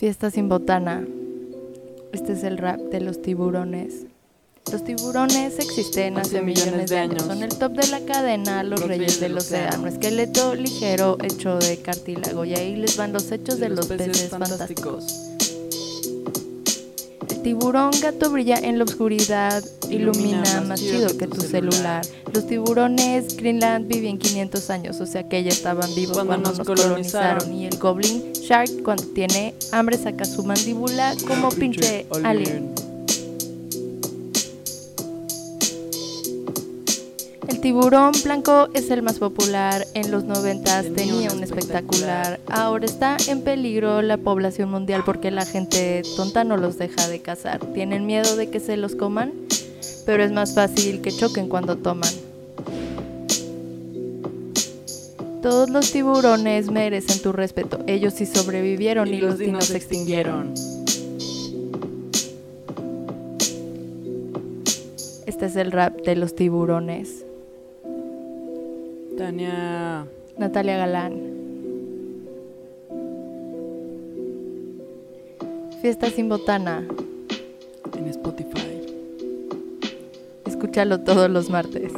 Fiesta sin botana. Este es el rap de los tiburones. Los tiburones existen hace millones de años. Son el top de la cadena, los, reyes del océano. Esqueleto ligero hecho de cartílago. Y ahí les van los hechos de, los, peces, fantásticos. Tiburón gato brilla en la oscuridad, ilumina, más chido que tu celular. Los tiburones Greenland vivían 500 años, o sea que ya estaban vivos cuando, nos colonizaron. Y el goblin shark cuando tiene hambre saca su mandíbula como pinche alien. El tiburón blanco es el más popular. En los noventas tenía un espectacular. Ahora está en peligro la población mundial porque la gente tonta no los deja de cazar. Tienen miedo de que se los coman, pero es más fácil que choquen cuando toman. Todos los tiburones merecen tu respeto. Ellos sí sobrevivieron y, los dinos se extinguieron. Este es el rap de los tiburones. Tania. Natalia Galán. Fiesta sin botana. En Spotify. Escúchalo todos los martes.